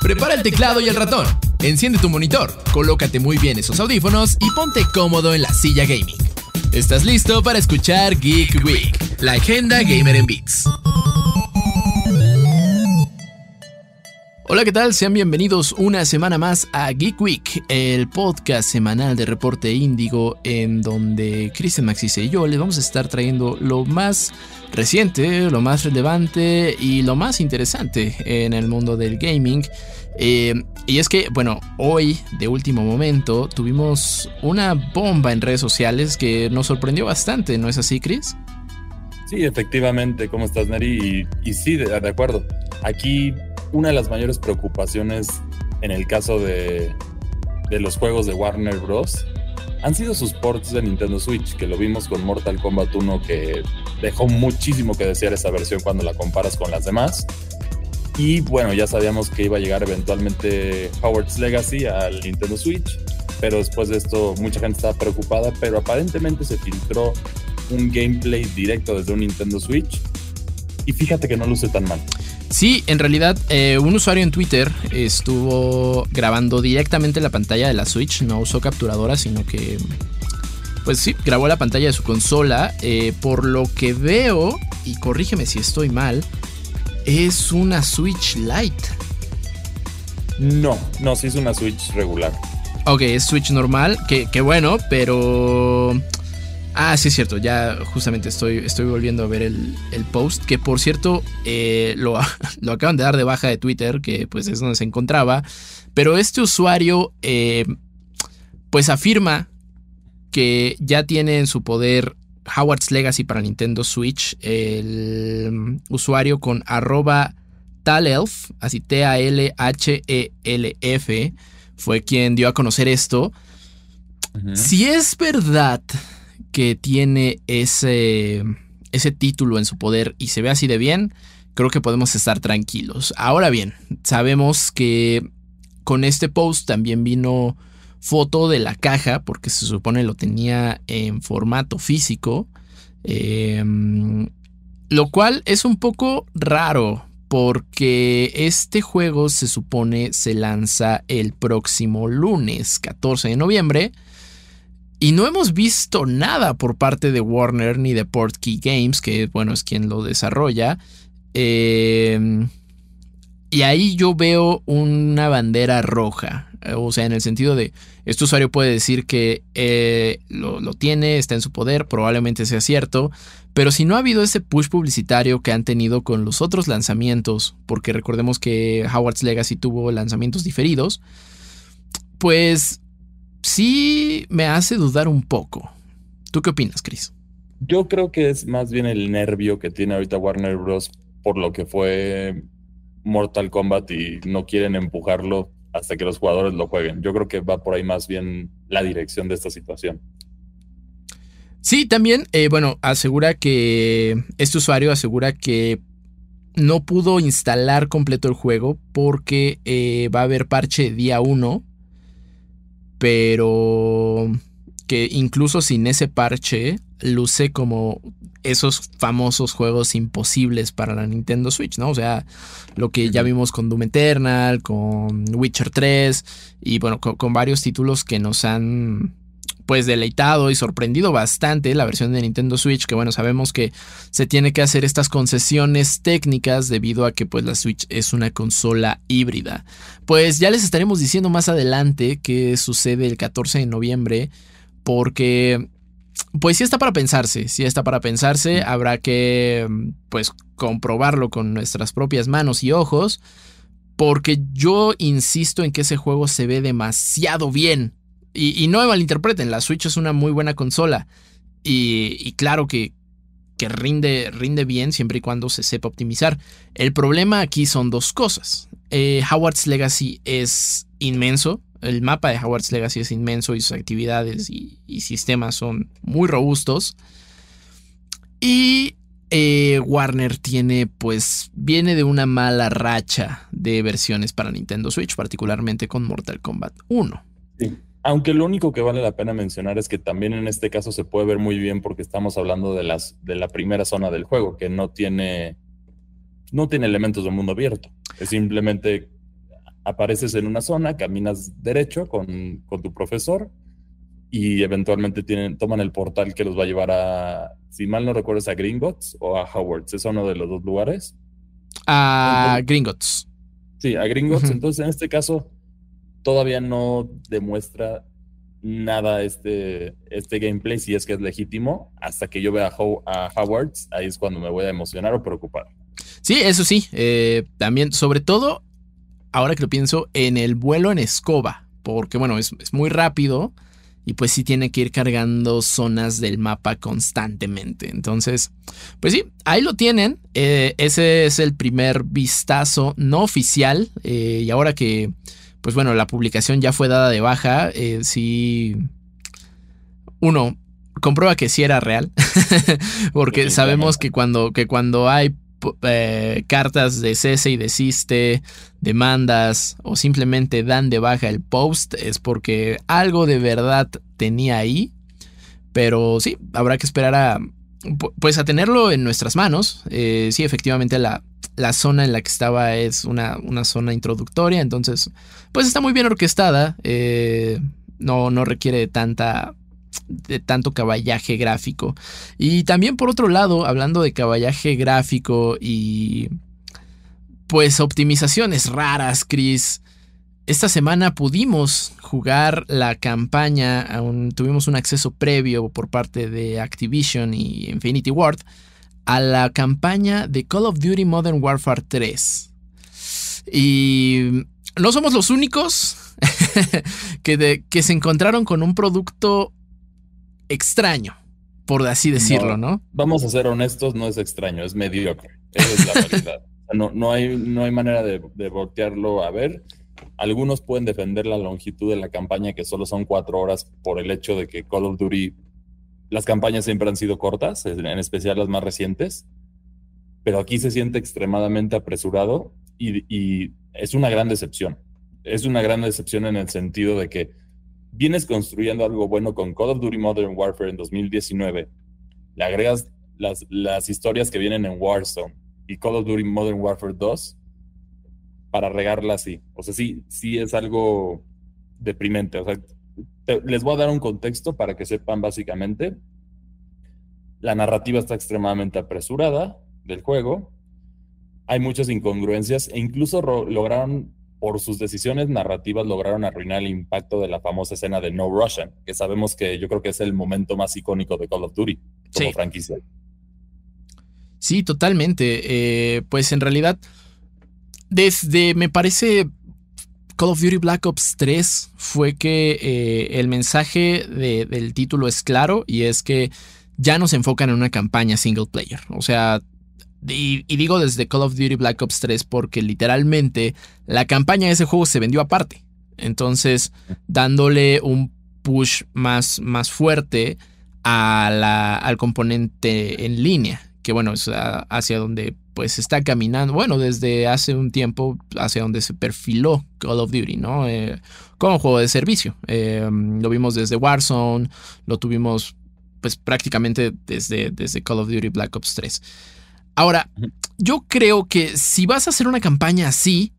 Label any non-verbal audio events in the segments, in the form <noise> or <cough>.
Prepara el teclado y el ratón. Enciende tu monitor, colócate muy bien esos audífonos y ponte cómodo en la silla gaming. ¿Estás listo para escuchar Geek Week, la agenda gamer en Beats? Hola, ¿qué tal? Sean bienvenidos una semana más a Geek Week, el podcast semanal de Reporte Índigo, en donde Christian Maxis y yo les vamos a estar trayendo lo más reciente, lo más relevante y lo más interesante en el mundo del gaming. Eh, y es que, bueno, hoy, de último momento, tuvimos una bomba en redes sociales que nos sorprendió bastante, ¿no es así, Chris? Sí, efectivamente, ¿cómo estás, Neri? Y, sí, de acuerdo. Aquí una de las mayores preocupaciones en el caso de, los juegos de Warner Bros. Han sido sus ports de Nintendo Switch, que lo vimos con Mortal Kombat 1, que dejó muchísimo que desear esa versión cuando la comparas con las demás. Y bueno, ya sabíamos que iba a llegar eventualmente Howard's Legacy al Nintendo Switch, pero después de esto mucha gente estaba preocupada, pero aparentemente se filtró un gameplay directo desde un Nintendo Switch y fíjate que no luce tan mal. Sí, en realidad eh, un usuario en Twitter estuvo grabando directamente la pantalla de la Switch, no usó capturadora, sino que, pues sí, grabó la pantalla de su consola. Eh, por lo que veo, y corrígeme si estoy mal, es una Switch Lite. No, no, sí es una Switch regular. Ok, es Switch normal, que, que bueno, pero Ah, sí es cierto, ya justamente estoy, estoy volviendo a ver el, post, que por cierto eh, lo, <laughs> lo, acaban de dar de baja de Twitter, que pues es donde se encontraba, pero este usuario eh, pues afirma que ya tiene en su poder Howard's Legacy para Nintendo Switch, el usuario con arroba talelf, así T-A-L-H-E-L-F, fue quien dio a conocer esto. Si es verdad que tiene ese, ese título en su poder y se ve así de bien, creo que podemos estar tranquilos. Ahora bien, sabemos que con este post también vino foto de la caja, porque se supone lo tenía en formato físico, em, lo cual es un poco raro, porque este juego se supone se lanza el próximo lunes 14 de noviembre. Y no hemos visto nada por parte de Warner ni de Portkey Games, que bueno, es quien lo desarrolla. Em, y ahí yo veo una bandera roja. O sea, en el sentido de, este usuario puede decir que eh, lo, lo, tiene, está en su poder, probablemente sea cierto, pero si no ha habido ese push publicitario que han tenido con los otros lanzamientos, porque recordemos que Howard's Legacy tuvo lanzamientos diferidos, pues sí me hace dudar un poco. ¿Tú qué opinas, Chris? Yo creo que es más bien el nervio que tiene ahorita Warner Bros. por lo que fue Mortal Kombat y no quieren empujarlo hasta que los jugadores lo jueguen. Yo creo que va por ahí más bien la dirección de esta situación. Sí, también, eh, bueno, asegura que este usuario asegura que no pudo instalar completo el juego porque eh, va a haber parche día 1 pero que incluso sin ese parche luce como esos famosos juegos imposibles para la Nintendo Switch, ¿no? O sea, lo que ya vimos con Doom Eternal, con Witcher 3 y bueno, con, varios títulos que nos han pues deleitado y sorprendido bastante la versión de Nintendo Switch, que bueno, sabemos que se tiene que hacer estas concesiones técnicas debido a que pues la Switch es una consola híbrida. Pues ya les estaremos diciendo más adelante qué sucede el 14 de noviembre, porque pues sí está para pensarse, sí está para pensarse, habrá que pues comprobarlo con nuestras propias manos y ojos, porque yo insisto en que ese juego se ve demasiado bien y, no me malinterpreten, la Switch es una muy buena consola. Y, claro que, rinde, rinde bien siempre y cuando se sepa optimizar. El problema aquí son dos cosas. Eh, Howard's Legacy es inmenso. El mapa de Howard's Legacy es inmenso y sus actividades y, sistemas son muy robustos. Y eh, Warner tiene, pues, viene de una mala racha de versiones para Nintendo Switch, particularmente con Mortal Kombat 1. Sí. Aunque lo único que vale la pena mencionar es que también en este caso se puede ver muy bien porque estamos hablando de, las, de la primera zona del juego, que no tiene no tiene elementos de mundo abierto. Es simplemente apareces en una zona, caminas derecho con, con tu profesor y eventualmente tienen, toman el portal que los va a llevar a, si mal no recuerdo, a Gringotts o a Howard's. Es uno de los dos lugares. A Gringotts. Sí, a Gringotts. Entonces, en este caso, todavía no demuestra nada este, este gameplay, si es que es legítimo, hasta que yo vea a, Howard's, ahí es cuando me voy a emocionar o preocupar. Sí, eso sí. Eh, también, sobre todo, ahora que lo pienso, en el vuelo en escoba, porque bueno, es, es muy rápido y pues sí tiene que ir cargando zonas del mapa constantemente. Entonces, pues sí, ahí lo tienen. Eh, ese es el primer vistazo no oficial. Eh, y ahora que, pues bueno, la publicación ya fue dada de baja, eh, sí... Uno, comprueba que sí era real. <laughs> porque sabemos que cuando, que cuando hay eh, cartas de cese y desiste, demandas o simplemente dan de baja el post es porque algo de verdad tenía ahí. Pero sí, habrá que esperar a pues a tenerlo en nuestras manos. Eh, sí, efectivamente la, la, zona en la que estaba es una, una, zona introductoria, entonces pues está muy bien orquestada. Eh, no, no requiere tanta de tanto caballaje gráfico. Y también por otro lado, hablando de caballaje gráfico y pues optimizaciones raras, Chris. Esta semana pudimos jugar la campaña, tuvimos un acceso previo por parte de Activision y Infinity Ward a la campaña de Call of Duty Modern Warfare 3. Y no somos los únicos <laughs> que, que se encontraron con un producto extraño, por así decirlo, ¿no? Vamos a ser honestos, no es extraño, es mediocre. Esa es la realidad. <laughs> no, no, hay, no hay manera de, de voltearlo a ver. Algunos pueden defender la longitud de la campaña, que solo son cuatro horas, por el hecho de que Call of Duty, las campañas siempre han sido cortas, en especial las más recientes, pero aquí se siente extremadamente apresurado y, y es una gran decepción. Es una gran decepción en el sentido de que vienes construyendo algo bueno con Call of Duty Modern Warfare en 2019, le agregas las, las historias que vienen en Warzone y Call of Duty Modern Warfare 2 para regarla así. O sea, sí, sí es algo deprimente. O sea, les voy a dar un contexto para que sepan básicamente. La narrativa está extremadamente apresurada del juego. Hay muchas incongruencias e incluso lograron por sus decisiones narrativas lograron arruinar el impacto de la famosa escena de No Russian, que sabemos que yo creo que es el momento más icónico de Call of Duty como franquicia. Sí, totalmente. Eh, pues en realidad, desde, me parece, Call of Duty Black Ops 3 fue que eh, el mensaje del título es claro y es que ya no se enfocan en una campaña single player. O sea, y, digo desde Call of Duty Black Ops 3 porque literalmente la campaña de ese juego se vendió aparte. Entonces, dándole un push más, más fuerte al componente en línea, que bueno, es hacia donde pues está caminando, bueno, desde hace un tiempo hacia donde se perfiló Call of Duty, ¿no? Eh, como juego de servicio. Eh, lo vimos desde Warzone, lo tuvimos pues prácticamente desde, desde Call of Duty Black Ops 3. Ahora, yo creo que si vas a hacer una campaña así,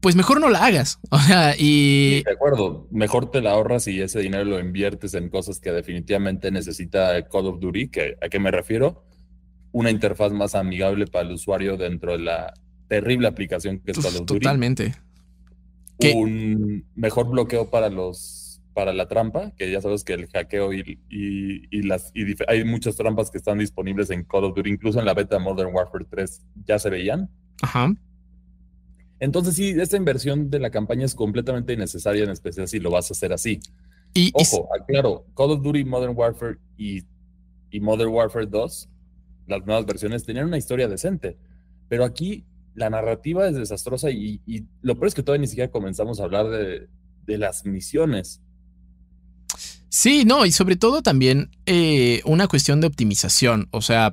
pues mejor no la hagas. <laughs> O sea, y. de acuerdo. Mejor te la ahorras y ese dinero lo inviertes en cosas que definitivamente necesita Call of Duty. Que, ¿A qué me refiero? Una interfaz más amigable para el usuario dentro de la terrible aplicación que es Call of Duty. Totalmente. Un mejor bloqueo para los para la trampa, que ya sabes que el hackeo y, y, las y hay muchas trampas que están disponibles en Call of Duty, incluso en la beta Modern Warfare 3 ya se veían. Ajá. Entonces sí, esta inversión de la campaña es completamente innecesaria, en especial si lo vas a hacer así. Y, Ojo, claro, Call of Duty Modern Warfare y, y Modern Warfare 2, las nuevas versiones, tenían una historia decente, pero aquí la narrativa es desastrosa y, y, lo peor es que todavía ni siquiera comenzamos a hablar de, de las misiones. Sí, no, y sobre todo también eh, una cuestión de optimización. O sea,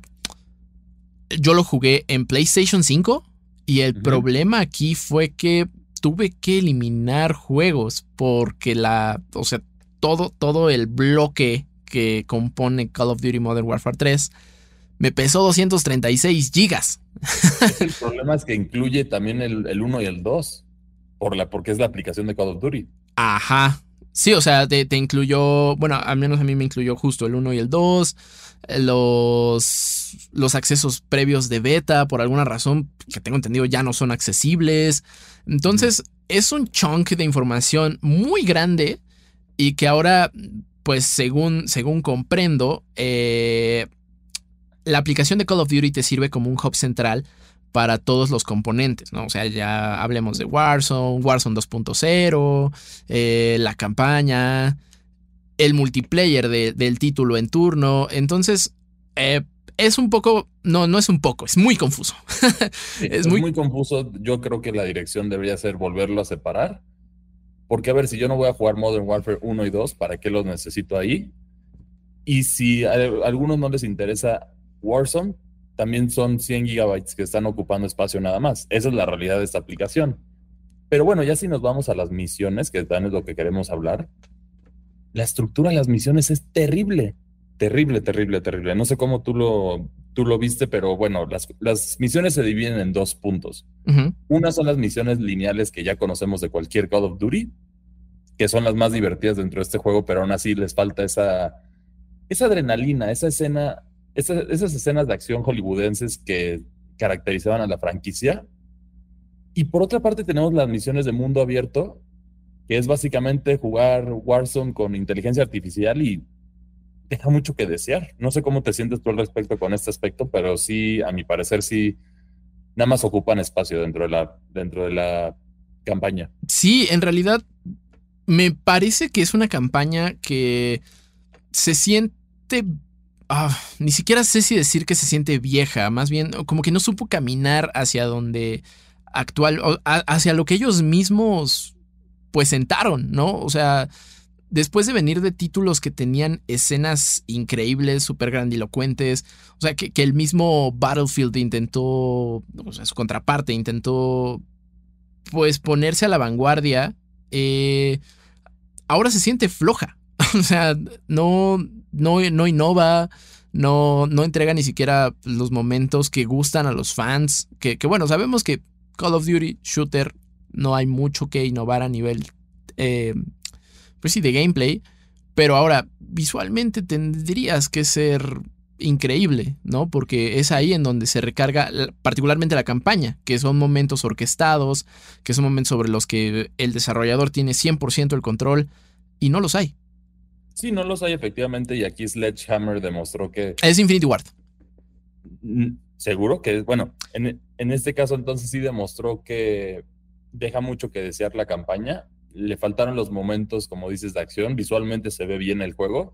yo lo jugué en PlayStation 5 y el problema aquí fue que tuve que eliminar juegos porque la, o sea, todo, todo el bloque que compone Call of Duty Modern Warfare 3, me pesó 236 gigas. el problema es que incluye también el, 1 y el 2, por la, porque es la aplicación de Call of Duty. Ajá. Sí, o sea, te, incluyó, bueno, al menos a mí me incluyó justo el 1 y el 2, los, los accesos previos de beta, por alguna razón que tengo entendido ya no son accesibles. Entonces, es un chunk de información muy grande y que ahora, pues según, según comprendo, eh, la aplicación de Call of Duty te sirve como un hub central para todos los componentes, ¿no? O sea, ya hablemos de Warzone, Warzone 2.0, eh, la campaña, el multiplayer del título en turno. Entonces, eh, es un poco, no, no es un poco, es muy confuso. <laughs> es, muy... muy... confuso. Yo creo que la dirección debería ser volverlo a separar. Porque, a ver, si yo no voy a jugar Modern Warfare 1 y 2, ¿para qué los necesito ahí? Y si a algunos no les interesa Warzone, también son 100 gigabytes que están ocupando espacio nada más. Esa es la realidad de esta aplicación. Pero bueno, ya si nos vamos a las misiones, que también es lo que queremos hablar, la estructura de las misiones es terrible. Terrible, terrible, terrible. No sé cómo tú lo, tú lo viste, pero bueno, las, las misiones se dividen en dos puntos. Una son las misiones lineales que ya conocemos de cualquier Call of Duty, que son las más divertidas dentro de este juego, pero aún así les falta esa, esa adrenalina, esa escena esas, escenas de acción hollywoodenses que caracterizaban a la franquicia. Y por otra parte tenemos las misiones de mundo abierto, que es básicamente jugar Warzone con inteligencia artificial y deja mucho que desear. No sé cómo te sientes tú al respecto con este aspecto, pero sí, a mi parecer, sí, nada más ocupan espacio dentro de la, dentro de la campaña. Sí, en realidad me parece que es una campaña que se siente Ah, ni siquiera sé si decir que se siente vieja, más bien como que no supo caminar hacia donde actual, hacia lo que ellos mismos pues sentaron, ¿no? O sea, después de venir de títulos que tenían escenas increíbles, súper grandilocuentes, o sea, que, el mismo Battlefield intentó, o sea, su contraparte intentó pues ponerse a la vanguardia, eh, ahora se siente floja. <laughs> o sea, no, no, no innova, no, no entrega ni siquiera los momentos que gustan a los fans. Que, bueno, sabemos que Call of Duty Shooter no hay mucho que innovar a nivel, eh, pues sí, de gameplay. Pero ahora, visualmente tendrías que ser increíble, ¿no? Porque es ahí en donde se recarga particularmente la campaña, que son momentos orquestados, que son momentos sobre los que el desarrollador tiene 100% el control y no los hay. Sí, no los hay efectivamente y aquí Sledgehammer demostró que... Es Infinity Ward. Seguro que, bueno, en, en este caso entonces sí demostró que deja mucho que desear la campaña. Le faltaron los momentos, como dices, de acción. Visualmente se ve bien el juego.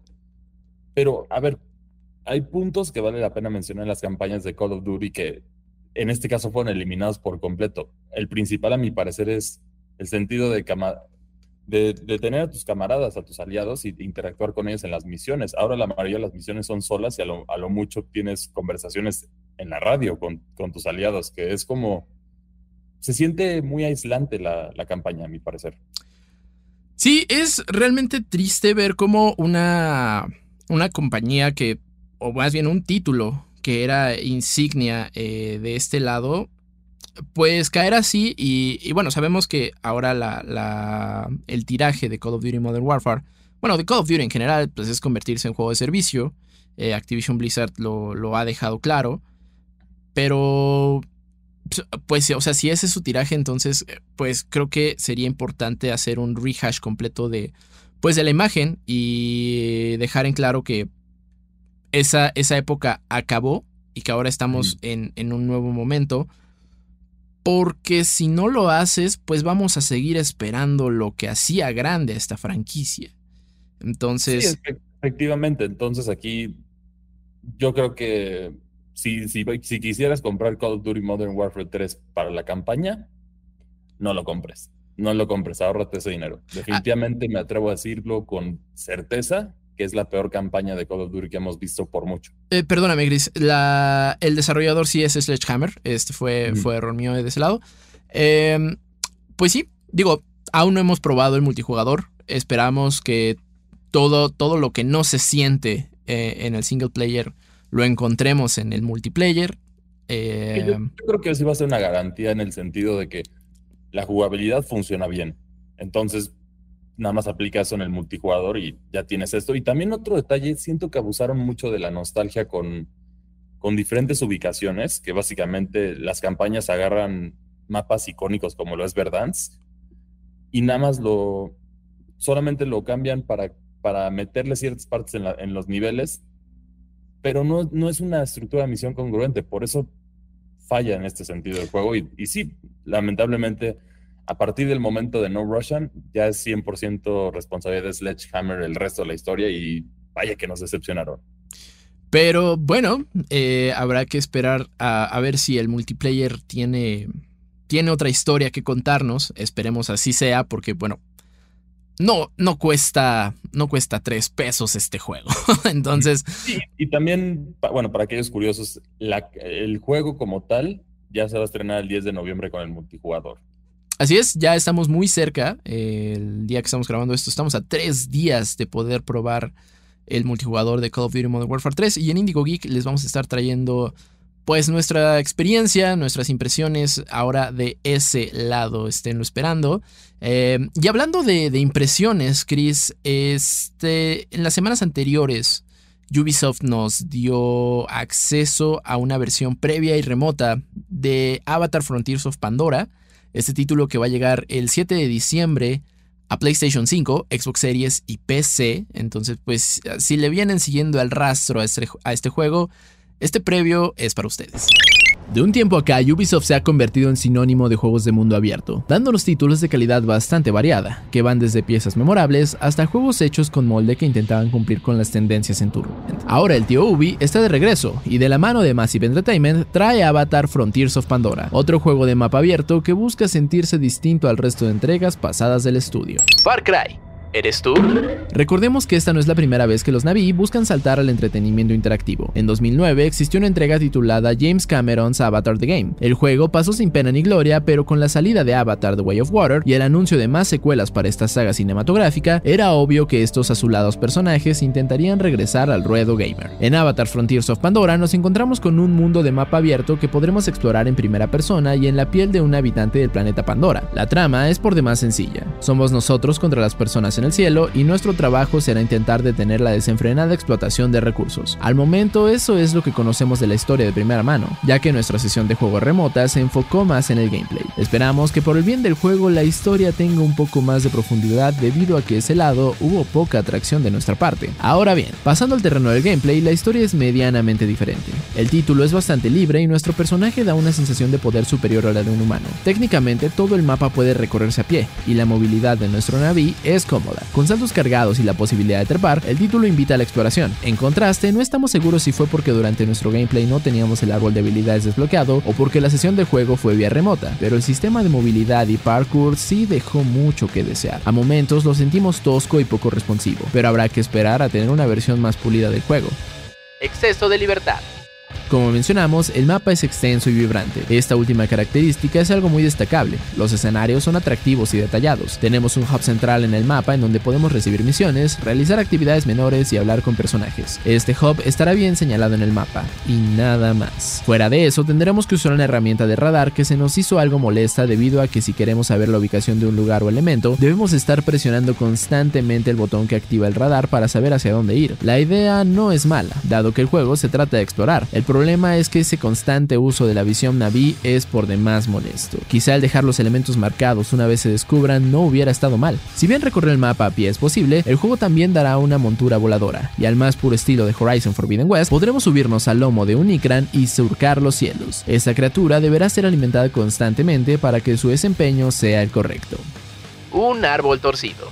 Pero, a ver, hay puntos que vale la pena mencionar en las campañas de Call of Duty que en este caso fueron eliminados por completo. El principal, a mi parecer, es el sentido de, de, tener a tus camaradas, a tus aliados y interactuar con ellos en las misiones. Ahora la mayoría de las misiones son solas y a lo, mucho tienes conversaciones en la radio con, tus aliados, que es como... Se siente muy aislante la, campaña, a mi parecer. Sí, es realmente triste ver cómo una, una compañía que, o más bien un título que era insignia eh, de este lado, pues caer así y, bueno, sabemos que ahora la, el tiraje de Call of Duty Modern Warfare, bueno, de Call of Duty en general, pues es convertirse en juego de servicio. Eh, Activision Blizzard lo, ha dejado claro. Pero, pues, o sea, si ese es su tiraje, entonces, pues creo que sería importante hacer un rehash completo de, pues, de la imagen y dejar en claro que esa, esa época acabó y que ahora estamos en, en un nuevo momento porque si no lo haces, pues vamos a seguir esperando lo que hacía grande a esta franquicia. Entonces... Sí, efectivamente, entonces aquí yo creo que si, si, si quisieras comprar Call of Duty Modern Warfare 3 para la campaña, no lo compres. No lo compres, ahórrate ese dinero. Ah. Definitivamente me atrevo a decirlo con certeza que es la peor campaña de Call of Duty que hemos visto por mucho. Eh, perdóname, Gris. La, el desarrollador sí es Sledgehammer. Este fue, fue error mío de ese lado. Em, pues sí, digo, aún no hemos probado el multijugador. Esperamos que todo, todo lo que no se siente eh, en el single player lo encontremos en el multiplayer. Eh, yo, creo que sí va a ser una garantía en el sentido de que la jugabilidad funciona bien. Entonces, nada más aplica eso en el multijugador y ya tienes esto. Y también otro detalle, siento que abusaron mucho de la nostalgia con, con diferentes ubicaciones, que básicamente las campañas agarran mapas icónicos como lo es Verdansk y nada más lo, solamente lo cambian para, para meterle ciertas partes en, en los niveles, pero no, no, es una estructura de misión congruente, por eso falla en este sentido el juego. Y, y sí, lamentablemente, a partir del momento de No Russian, ya es 100% responsabilidad de Sledgehammer el resto de la historia y vaya que nos decepcionaron. Pero bueno, eh, habrá que esperar a, a, ver si el multiplayer tiene, tiene otra historia que contarnos. Esperemos así sea, porque bueno, no, no cuesta, no cuesta tres pesos este juego. <laughs> Entonces. Sí, y también, bueno, para aquellos curiosos, la, el juego como tal ya se va a estrenar el 10 de noviembre con el multijugador. Así es, ya estamos muy cerca. El día que estamos grabando esto, estamos a tres días de poder probar el multijugador de Call of Duty Modern Warfare 3. Y en Indigo Geek les vamos a estar trayendo pues nuestra experiencia, nuestras impresiones ahora de ese lado, esténlo esperando. Eh, y hablando de, impresiones, Chris, este, en las semanas anteriores Ubisoft nos dio acceso a una versión previa y remota de Avatar Frontiers of Pandora, este título que va a llegar el 7 de diciembre a PlayStation 5, Xbox Series y PC. Entonces, pues si le vienen siguiendo el rastro este, a este juego, este previo es para ustedes. De un tiempo acá, Ubisoft se ha convertido en sinónimo de juegos de mundo abierto, dándonos títulos de calidad bastante variada, que van desde piezas memorables hasta juegos hechos con molde que intentaban cumplir con las tendencias en turno. Ahora el tío Ubi está de regreso, y de la mano de Massive Entertainment trae Avatar Frontiers of Pandora, otro juego de mapa abierto que busca sentirse distinto al resto de entregas pasadas del estudio. Far Cry ¿Eres tú? Recordemos que esta no es la primera vez que los Navi buscan saltar al entretenimiento interactivo. En 2009 existió una entrega titulada James Cameron's Avatar The Game. El juego pasó sin pena ni gloria, pero con la salida de Avatar The Way of Water y el anuncio de más secuelas para esta saga cinematográfica, era obvio que estos azulados personajes intentarían regresar al ruedo gamer. En Avatar Frontiers of Pandora nos encontramos con un mundo de mapa abierto que podremos explorar en primera persona y en la piel de un habitante del planeta Pandora. La trama es por demás sencilla. Somos nosotros contra las personas el cielo y nuestro trabajo será intentar detener la desenfrenada explotación de recursos. Al momento eso es lo que conocemos de la historia de primera mano, ya que nuestra sesión de juego remota se enfocó más en el gameplay. Esperamos que por el bien del juego la historia tenga un poco más de profundidad debido a que ese lado hubo poca atracción de nuestra parte. Ahora bien, pasando al terreno del gameplay, la historia es medianamente diferente. El título es bastante libre y nuestro personaje da una sensación de poder superior a la de un humano. Técnicamente todo el mapa puede recorrerse a pie y la movilidad de nuestro Navi es cómoda con saltos cargados y la posibilidad de trepar, el título invita a la exploración. En contraste, no estamos seguros si fue porque durante nuestro gameplay no teníamos el árbol de habilidades desbloqueado o porque la sesión de juego fue vía remota, pero el sistema de movilidad y parkour sí dejó mucho que desear. A momentos lo sentimos tosco y poco responsivo, pero habrá que esperar a tener una versión más pulida del juego. Exceso de libertad. Como mencionamos, el mapa es extenso y vibrante. Esta última característica es algo muy destacable. Los escenarios son atractivos y detallados. Tenemos un hub central en el mapa en donde podemos recibir misiones, realizar actividades menores y hablar con personajes. Este hub estará bien señalado en el mapa y nada más. Fuera de eso, tendremos que usar una herramienta de radar que se nos hizo algo molesta debido a que si queremos saber la ubicación de un lugar o elemento, debemos estar presionando constantemente el botón que activa el radar para saber hacia dónde ir. La idea no es mala, dado que el juego se trata de explorar. El problema es que ese constante uso de la visión Navi es por demás molesto. Quizá el dejar los elementos marcados una vez se descubran no hubiera estado mal. Si bien recorrer el mapa a pie es posible, el juego también dará una montura voladora, y al más puro estilo de Horizon Forbidden West, podremos subirnos al lomo de un Ikran y surcar los cielos. Esta criatura deberá ser alimentada constantemente para que su desempeño sea el correcto. Un árbol torcido.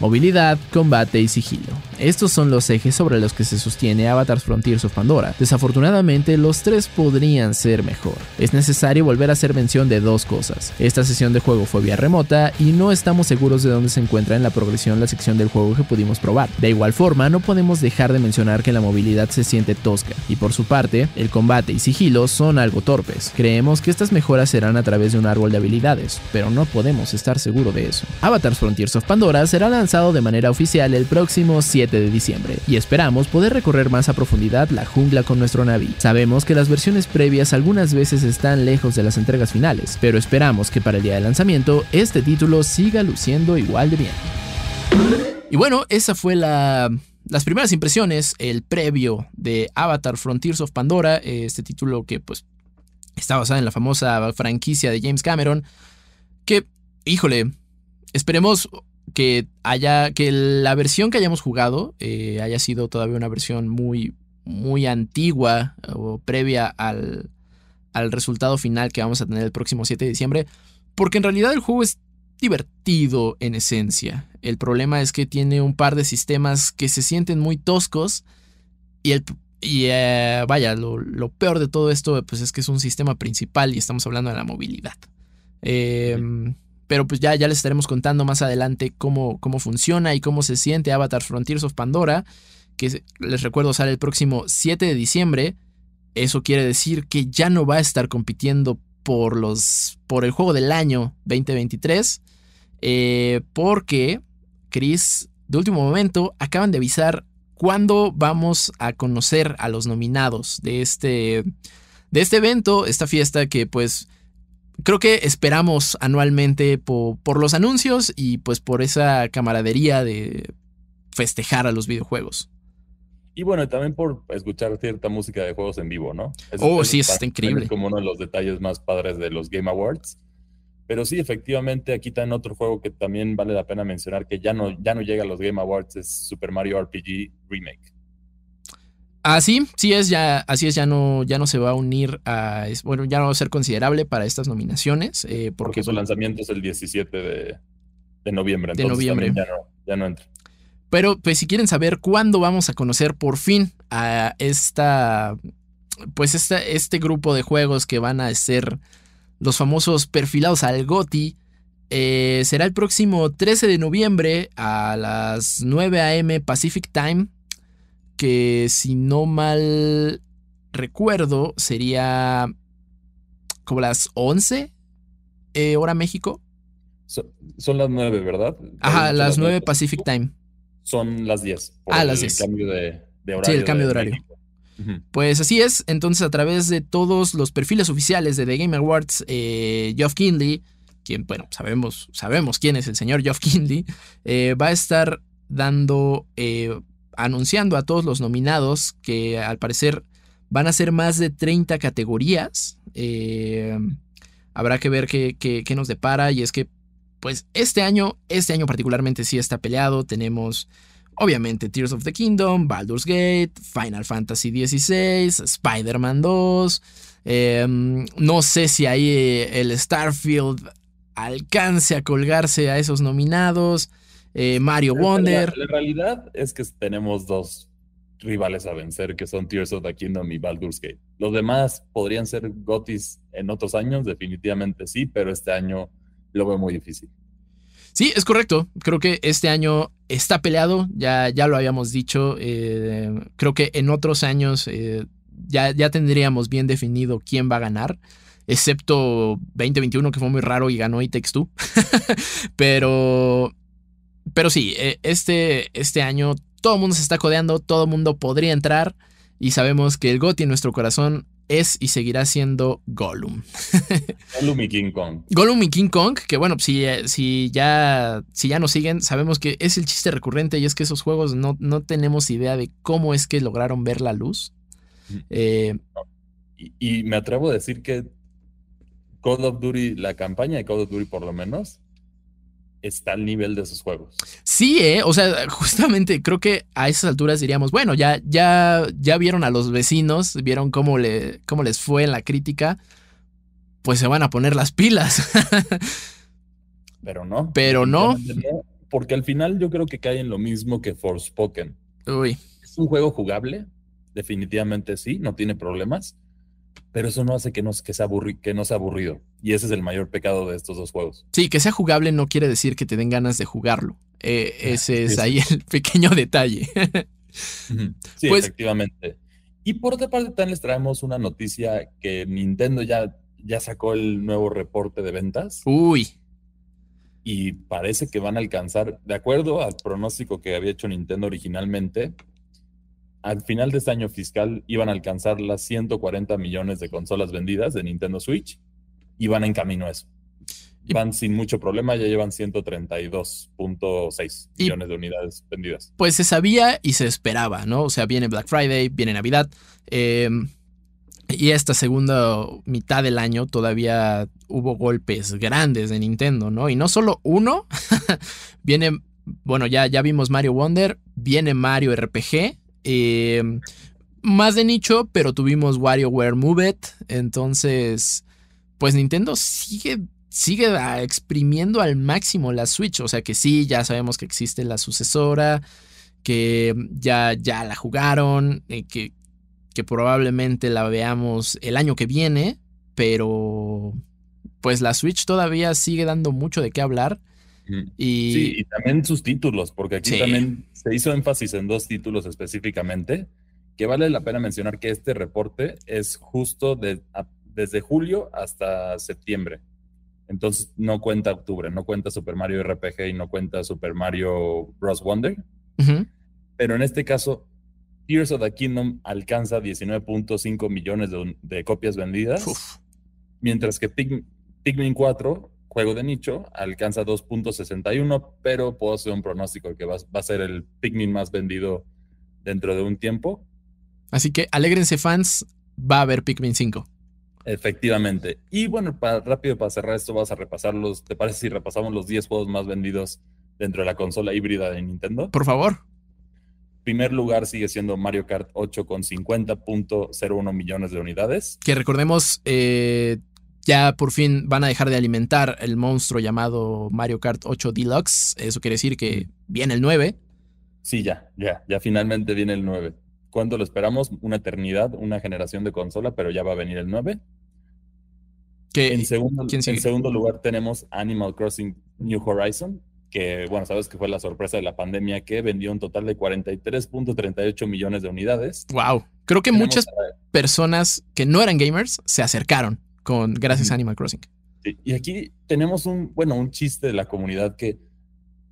Movilidad, combate y sigilo. Estos son los ejes sobre los que se sostiene Avatar Frontiers of Pandora. Desafortunadamente, los tres podrían ser mejor. Es necesario volver a hacer mención de dos cosas. Esta sesión de juego fue vía remota y no estamos seguros de dónde se encuentra en la progresión la sección del juego que pudimos probar. De igual forma, no podemos dejar de mencionar que la movilidad se siente tosca y por su parte, el combate y sigilo son algo torpes. Creemos que estas mejoras serán a través de un árbol de habilidades, pero no podemos estar seguros de eso. Avatar Frontiers of Pandora será lanzado lanzado de manera oficial el próximo 7 de diciembre, y esperamos poder recorrer más a profundidad la jungla con nuestro Navi. Sabemos que las versiones previas algunas veces están lejos de las entregas finales, pero esperamos que para el día de lanzamiento este título siga luciendo igual de bien. Y bueno, esa fue la las primeras impresiones, el previo de Avatar Frontiers of Pandora, este título que pues está basado en la famosa franquicia de James Cameron, que, híjole, esperemos que haya, que la versión que hayamos jugado eh, haya sido todavía una versión muy, muy antigua o previa al, al resultado final que vamos a tener el próximo 7 de diciembre, porque en realidad el juego es divertido en esencia. El problema es que tiene un par de sistemas que se sienten muy toscos y el y eh, vaya, lo, peor de todo esto pues es que es un sistema principal y estamos hablando de la movilidad. Em, pero pues ya, ya les estaremos contando más adelante cómo, cómo funciona y cómo se siente Avatar Frontiers of Pandora, que les recuerdo sale el próximo 7 de diciembre. Eso quiere decir que ya no va a estar compitiendo por, los, por el juego del año 2023, eh, porque, Chris, de último momento, acaban de avisar cuándo vamos a conocer a los nominados de este, de este evento, esta fiesta que pues creo que esperamos anualmente por los anuncios y pues por esa camaradería de festejar a los videojuegos. Y bueno, también por escuchar cierta música de juegos en vivo, ¿no? oh, sí, está increíble. como uno de los detalles más padres de los Game Awards. Pero sí, efectivamente, aquí está en otro juego que también vale la pena mencionar que ya no, ya no llega a los Game Awards, es Super Mario RPG Remake. Ah, sí, es, ya, así es, ya no, ya no se va a unir a, bueno, ya no va a ser considerable para estas nominaciones. Eh, porque, su lanzamiento es el 17 de, de noviembre. de noviembre. Ya no, ya no entra. Pero pues si quieren saber cuándo vamos a conocer por fin a esta, pues este grupo de juegos que van a ser los famosos perfilados al GOTI, eh, será el próximo 13 de noviembre a las 9 a.m. Pacific Time, que si no mal recuerdo sería como las 11 eh, hora México. son las 9, ¿verdad? Ajá, las 9 Pacific Time son las 10. ah, las 10. El cambio de, horario. Sí, el cambio de, horario. Pues así es, entonces a través de todos los perfiles oficiales de The Game Awards, eh, Geoff Kinley, quien, bueno, sabemos, sabemos quién es el señor Geoff Kinley, eh, va a estar dando, anunciando a todos los nominados que al parecer van a ser más de 30 categorías. habrá que ver qué, qué nos depara y es que pues este año, este año particularmente sí está peleado. Tenemos obviamente Tears of the Kingdom, Baldur's Gate, Final Fantasy XVI, Spider-Man 2. Em, no sé si ahí eh, el Starfield alcance a colgarse a esos nominados. Eh, Mario Wonder. La, realidad es que tenemos dos rivales a vencer, que son Tears of the Kingdom y Baldur's Gate. Los demás podrían ser Gotis en otros años, definitivamente sí, pero este año lo veo muy difícil. Sí, es correcto. Creo que este año está peleado, ya, ya lo habíamos dicho. Eh, creo que en otros años eh, ya, ya tendríamos bien definido quién va a ganar, excepto 2021 que fue muy raro y ganó It Takes Two. <laughs> pero, pero sí, eh, este, este año todo el mundo se está codeando, todo el mundo podría entrar y sabemos que el GOTI en nuestro corazón es y seguirá siendo Gollum. <laughs> Gollum y King Kong. Gollum y King Kong, que bueno, si, si, ya, si ya nos siguen, sabemos que es el chiste recurrente y es que esos juegos no, no tenemos idea de cómo es que lograron ver la luz. Eh, y, me atrevo a decir que Call of Duty, la campaña de Call of Duty por lo menos, está al nivel de esos juegos. Sí, ¿eh? o sea, justamente creo que a esas alturas diríamos, bueno, ya, ya, ya vieron a los vecinos, vieron cómo, le, cómo les fue en la crítica, pues se van a poner las pilas. <laughs> Pero no. Pero no. Porque al final yo creo que cae en lo mismo que Forspoken. Uy. Es un juego jugable, definitivamente sí, no tiene problemas pero eso no hace que no, que, sea que no sea aburrido. Y ese es el mayor pecado de estos dos juegos. Sí, que sea jugable no quiere decir que te den ganas de jugarlo. Eh, ese es ahí el <laughs> pequeño detalle. sí, pues efectivamente. Y por otra parte, también les traemos una noticia que Nintendo ya, ya sacó el nuevo reporte de ventas. Uy. y parece que van a alcanzar, de acuerdo al pronóstico que había hecho Nintendo originalmente, al final de este año fiscal iban a alcanzar las 140 millones de consolas vendidas de Nintendo Switch y van en camino a eso. Van sin mucho problema, ya llevan 132.6 millones de unidades vendidas. Pues se sabía y se esperaba, ¿no? O sea, viene Black Friday, viene Navidad. Eh, y esta segunda mitad del año todavía hubo golpes grandes de Nintendo, ¿no? Y no solo uno, <laughs> viene, bueno, ya, ya vimos Mario Wonder, viene Mario RPG, eh, más de nicho, pero tuvimos WarioWare Move It, entonces, pues Nintendo sigue, sigue exprimiendo al máximo la Switch, o sea que sí, ya sabemos que existe la sucesora, que ya, ya la jugaron, eh, que que probablemente la veamos el año que viene, pero pues la Switch todavía sigue dando mucho de qué hablar. Y... Sí, y también sus títulos, porque aquí también se hizo énfasis en dos títulos específicamente, que vale la pena mencionar que este reporte es justo de, desde julio hasta septiembre. Entonces no cuenta octubre, no cuenta Super Mario RPG y no cuenta Super Mario Bros. Wonder. Pero en este caso, Tears of the Kingdom alcanza 19.5 millones de, copias vendidas, mientras que Pikmin 4, juego de nicho, alcanza 2.61, pero puedo hacer un pronóstico de que va, a ser el Pikmin más vendido dentro de un tiempo. Así que alégrense fans, va a haber Pikmin 5. Efectivamente. Y bueno, para, rápido para cerrar esto, vas a repasarlos. ¿Te parece si repasamos los 10 juegos más vendidos dentro de la consola híbrida de Nintendo? Por favor primer lugar sigue siendo Mario Kart 8 con 50.01 millones de unidades. Que recordemos, eh, ya por fin van a dejar de alimentar el monstruo llamado Mario Kart 8 Deluxe. Eso quiere decir que viene el 9. Sí, ya, ya, ya finalmente viene el 9. ¿Cuánto lo esperamos? Una eternidad, una generación de consola, pero ya va a venir el 9. en, segundo, en segundo lugar tenemos Animal Crossing New Horizon que, bueno, sabes que fue la sorpresa de la pandemia, que vendió un total de 43.38 millones de unidades. Wow. Creo que muchas personas que no eran gamers se acercaron con gracias a Animal Crossing. y aquí tenemos un, bueno, un chiste de la comunidad que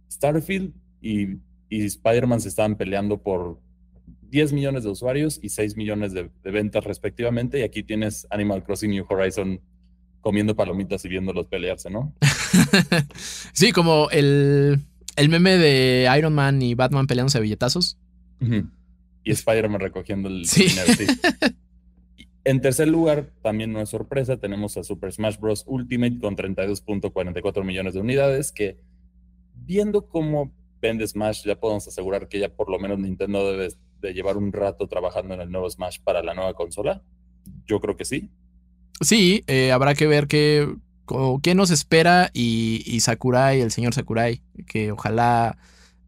Starfield y, y Spider-Man se estaban peleando por 10 millones de usuarios y 6 millones de, de, ventas respectivamente. Y aquí tienes Animal Crossing New Horizon comiendo palomitas y viéndolos pelearse, ¿no? <laughs> sí, como el, el, meme de Iron Man y Batman peleándose a billetazos. Y Spider-Man recogiendo el dinero, sí. <laughs> En tercer lugar, también no es sorpresa, tenemos a Super Smash Bros. Ultimate con 32.44 millones de unidades, que viendo cómo vende Smash, ya podemos asegurar que ya por lo menos Nintendo debe de llevar un rato trabajando en el nuevo Smash para la nueva consola. Yo creo que sí. Sí, eh, habrá que ver qué, qué nos espera y, Sakurai, el señor Sakurai, que ojalá,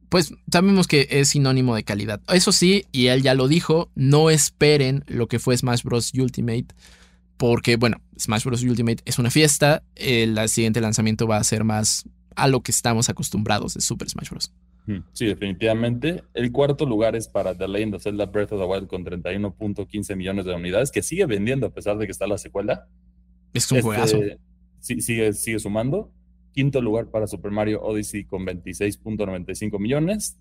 pues sabemos que es sinónimo de calidad. Eso sí, y él ya lo dijo, no esperen lo que fue Smash Bros. Ultimate, porque bueno, Smash Bros. Ultimate es una fiesta, el siguiente lanzamiento va a ser más a lo que estamos acostumbrados de Super Smash Bros. Sí, definitivamente. El cuarto lugar es para The Legend of Zelda Breath of the Wild con 31.15 millones de unidades, que sigue vendiendo a pesar de que está la secuela. Es un juegazo. Este, sí, sigue, sigue sumando. Quinto lugar para Super Mario Odyssey con 26.95 millones.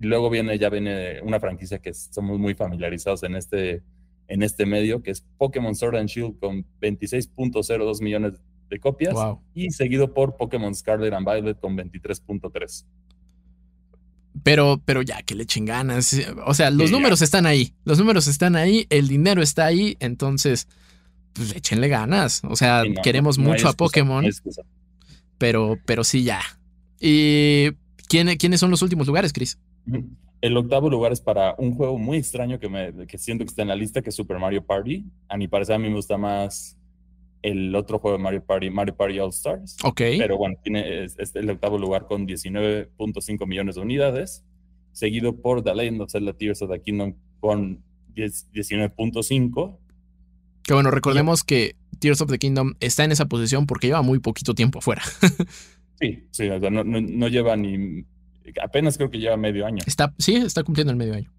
Y luego viene, ya viene una franquicia que somos muy familiarizados en este, en este medio, que es Pokémon Sword and Shield con 26.02 millones de copias. Y seguido por Pokémon Scarlet and Violet con 23.3. Pero, pero ya que le echen ganas. O sea, los números están ahí. Los números están ahí, el dinero está ahí, entonces, pues échenle ganas. O sea, queremos mucho a Pokémon. Pero, pero sí, ya. ¿Y quiénes son los últimos lugares, Chris? El octavo lugar es para un juego muy extraño que, me, que siento que está en la lista, que es Super Mario Party. A mi parecer, a mí me gusta más el otro juego de Mario Party, Mario Party All Stars. Ok. Pero bueno, tiene es, el octavo lugar con 19.5 millones de unidades, seguido por The Legend of Zelda Tears of the Kingdom con 19.5. Que bueno, recordemos que Tears of the Kingdom está en esa posición porque lleva muy poquito tiempo afuera. <laughs> sí, sí, no, lleva ni. Apenas creo que lleva medio año. Está, sí, está cumpliendo el medio año.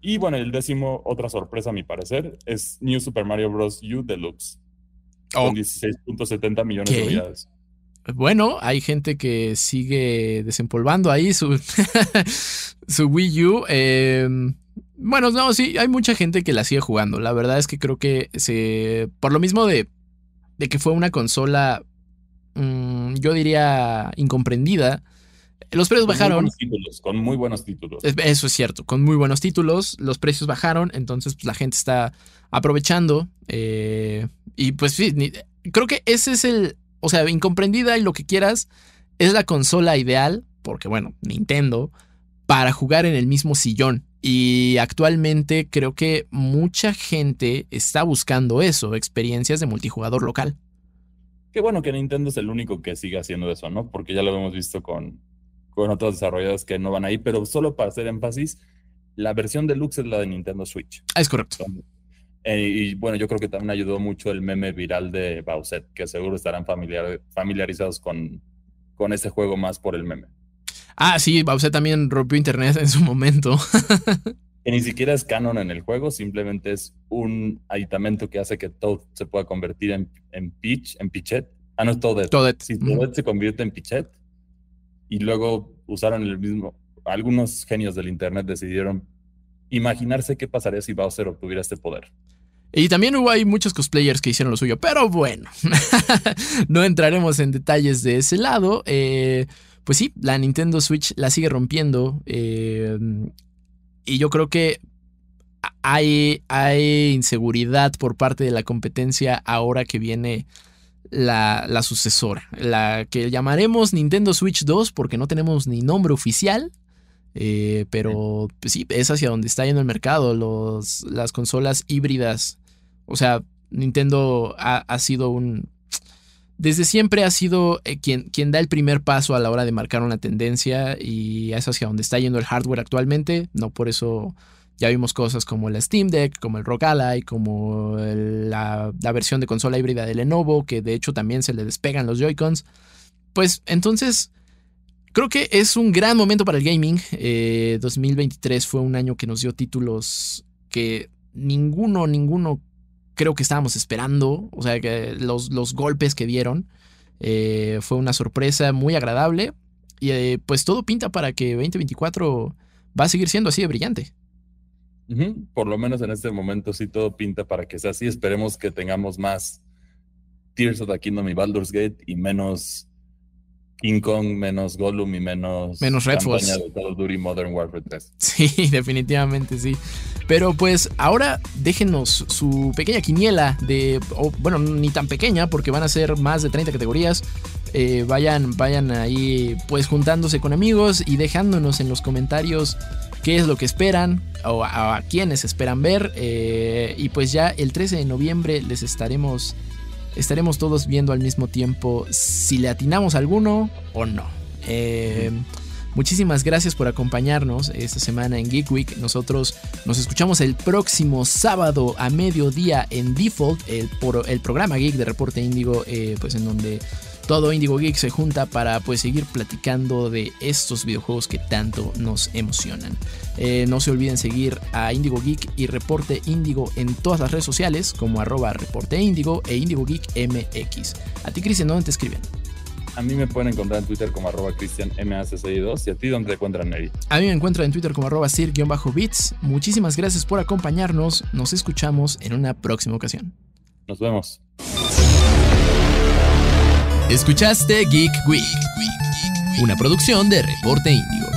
Y bueno, el décimo, otra sorpresa a mi parecer, es New Super Mario Bros. U Deluxe con 16.70 millones de unidades. bueno, hay gente que sigue desempolvando ahí su, <laughs> su Wii U. Em, bueno, no, sí, hay mucha gente que la sigue jugando. La verdad es que creo que se. Por lo mismo de, de que fue una consola, mm, yo diría, incomprendida. Los precios bajaron. Muy títulos, con muy buenos títulos. Eso es cierto, con muy buenos títulos. Los precios bajaron, entonces pues, la gente está aprovechando. Eh, y pues sí, creo que ese es el. O sea, incomprendida y lo que quieras, es la consola ideal, porque bueno, Nintendo, para jugar en el mismo sillón. Y actualmente creo que mucha gente está buscando eso, experiencias de multijugador local. Qué bueno que Nintendo es el único que sigue haciendo eso, ¿no? Porque ya lo hemos visto con, con otros desarrolladores que no van ahí, pero solo para hacer énfasis, la versión deluxe es la de Nintendo Switch. Es correcto. Eh, y bueno, yo creo que también ayudó mucho el meme viral de Bowser, que seguro estarán familiar, familiarizados con, con este juego más por el meme. Ah, sí, Bowser también rompió internet en su momento. <laughs> que ni siquiera es canon en el juego, simplemente es un aditamento que hace que Toad se pueda convertir en, en Peach, en Pichet. Ah, no es Toadette. Toadette. Si Toadette se convierte en Pichet y luego usaron el mismo, algunos genios del internet decidieron imaginarse qué pasaría si Bowser obtuviera este poder. Y también hubo ahí muchos cosplayers que hicieron lo suyo, pero bueno, <laughs> no entraremos en detalles de ese lado. Eh, pues sí, la Nintendo Switch la sigue rompiendo. Eh, y yo creo que hay, hay, inseguridad por parte de la competencia ahora que viene la, la, sucesora. La que llamaremos Nintendo Switch 2 porque no tenemos ni nombre oficial. Eh, pero pues sí, es hacia donde está yendo el mercado. Los, las consolas híbridas. O sea, Nintendo ha sido un, desde siempre ha sido eh, quien, quien, da el primer paso a la hora de marcar una tendencia y es hacia donde está yendo el hardware actualmente. No por eso ya vimos cosas como la Steam Deck, como el Rock Ally, como la, versión de consola híbrida de Lenovo, que de hecho también se le despegan los Joy-Cons. Pues entonces, creo que es un gran momento para el gaming. 2023 eh, fue un año que nos dio títulos que ninguno, ninguno creo que estábamos esperando. O sea, que los, los golpes que dieron eh, fue una sorpresa muy agradable. Y eh, pues todo pinta para que 2024 va a seguir siendo así de brillante. Por lo menos en este momento sí todo pinta para que sea así. Esperemos que tengamos más Tears of the Kingdom y Baldur's Gate y menos King Kong, menos Gollum y menos, menos Red de Modern Warfare 3. Sí, <laughs> definitivamente sí. Pero pues ahora déjenos su pequeña quiniela de, bueno, ni tan pequeña porque van a ser más de 30 categorías. Eh, vayan, vayan ahí pues juntándose con amigos y dejándonos en los comentarios qué es lo que esperan o a, quienes esperan ver. Eh, y pues ya el 13 de noviembre les estaremos estaremos todos viendo al mismo tiempo si le atinamos a alguno o no. Eh, muchísimas gracias por acompañarnos esta semana en Geek Week. Nosotros nos escuchamos el próximo sábado a mediodía en Default, el, el programa Geek de Reporte Índigo, eh, pues en donde todo Indigo Geek se junta para pues seguir platicando de estos videojuegos que tanto nos emocionan. Eh, no se olviden seguir a Indigo Geek y Reporte Indigo en todas las redes sociales como arroba Reporte Indigo e Indigo Geek MX. A ti Cristian, ¿dónde te escriben? A mí me pueden encontrar en Twitter como arroba CristianMAC62 y a ti dónde te encuentran, Neri. A mí me encuentran en Twitter como arroba Sir-Bits. Muchísimas gracias por acompañarnos. Nos escuchamos en una próxima ocasión. Nos vemos. Escuchaste Geek Week, una producción de Reporte Índigo.